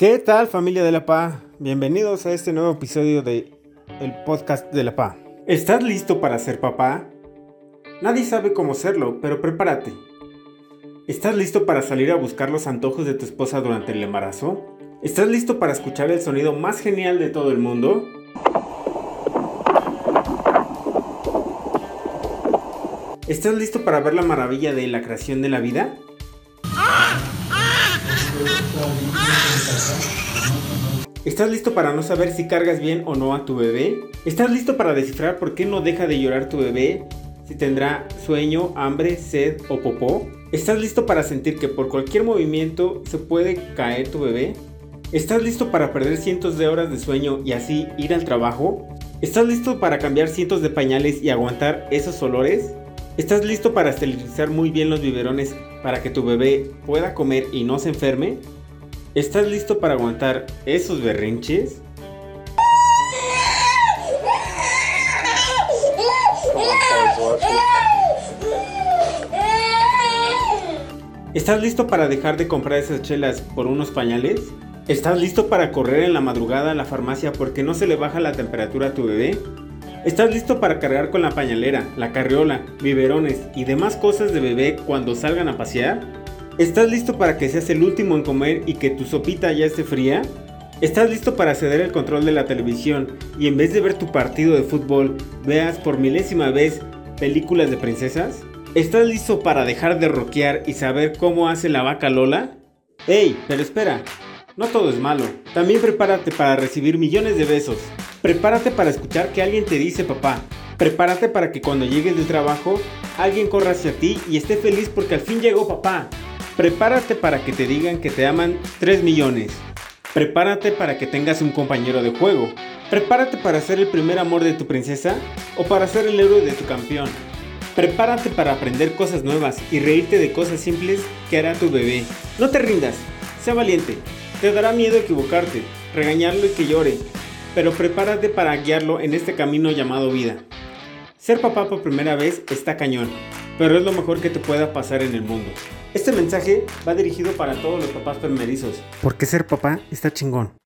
¿Qué tal familia de la PA? Bienvenidos a este nuevo episodio de el podcast de la PA. ¿Estás listo para ser papá? Nadie sabe cómo serlo, pero prepárate. ¿Estás listo para salir a buscar los antojos de tu esposa durante el embarazo? ¿Estás listo para escuchar el sonido más genial de todo el mundo? ¿Estás listo para ver la maravilla de la creación de la vida? ¿Estás listo para no saber si cargas bien o no a tu bebé? ¿Estás listo para descifrar por qué no deja de llorar tu bebé? Si tendrá sueño, hambre, sed o popó? ¿Estás listo para sentir que por cualquier movimiento se puede caer tu bebé? ¿Estás listo para perder cientos de horas de sueño y así ir al trabajo? ¿Estás listo para cambiar cientos de pañales y aguantar esos olores? ¿Estás listo para esterilizar muy bien los biberones para que tu bebé pueda comer y no se enferme? ¿Estás listo para aguantar esos berrinches? ¿Estás listo para dejar de comprar esas chelas por unos pañales? ¿Estás listo para correr en la madrugada a la farmacia porque no se le baja la temperatura a tu bebé? ¿Estás listo para cargar con la pañalera, la carriola, biberones y demás cosas de bebé cuando salgan a pasear? ¿Estás listo para que seas el último en comer y que tu sopita ya esté fría? ¿Estás listo para ceder el control de la televisión y en vez de ver tu partido de fútbol veas por milésima vez películas de princesas? ¿Estás listo para dejar de roquear y saber cómo hace la vaca Lola? ¡Ey! Pero espera, no todo es malo. También prepárate para recibir millones de besos. Prepárate para escuchar que alguien te dice papá. Prepárate para que cuando llegues del trabajo alguien corra hacia ti y esté feliz porque al fin llegó papá. Prepárate para que te digan que te aman 3 millones. Prepárate para que tengas un compañero de juego. Prepárate para ser el primer amor de tu princesa o para ser el héroe de tu campeón. Prepárate para aprender cosas nuevas y reírte de cosas simples que hará tu bebé. No te rindas, sea valiente. Te dará miedo equivocarte, regañarlo y que llore, pero prepárate para guiarlo en este camino llamado vida. Ser papá por primera vez está cañón, pero es lo mejor que te pueda pasar en el mundo. Este mensaje va dirigido para todos los papás primerizos. Porque ser papá está chingón.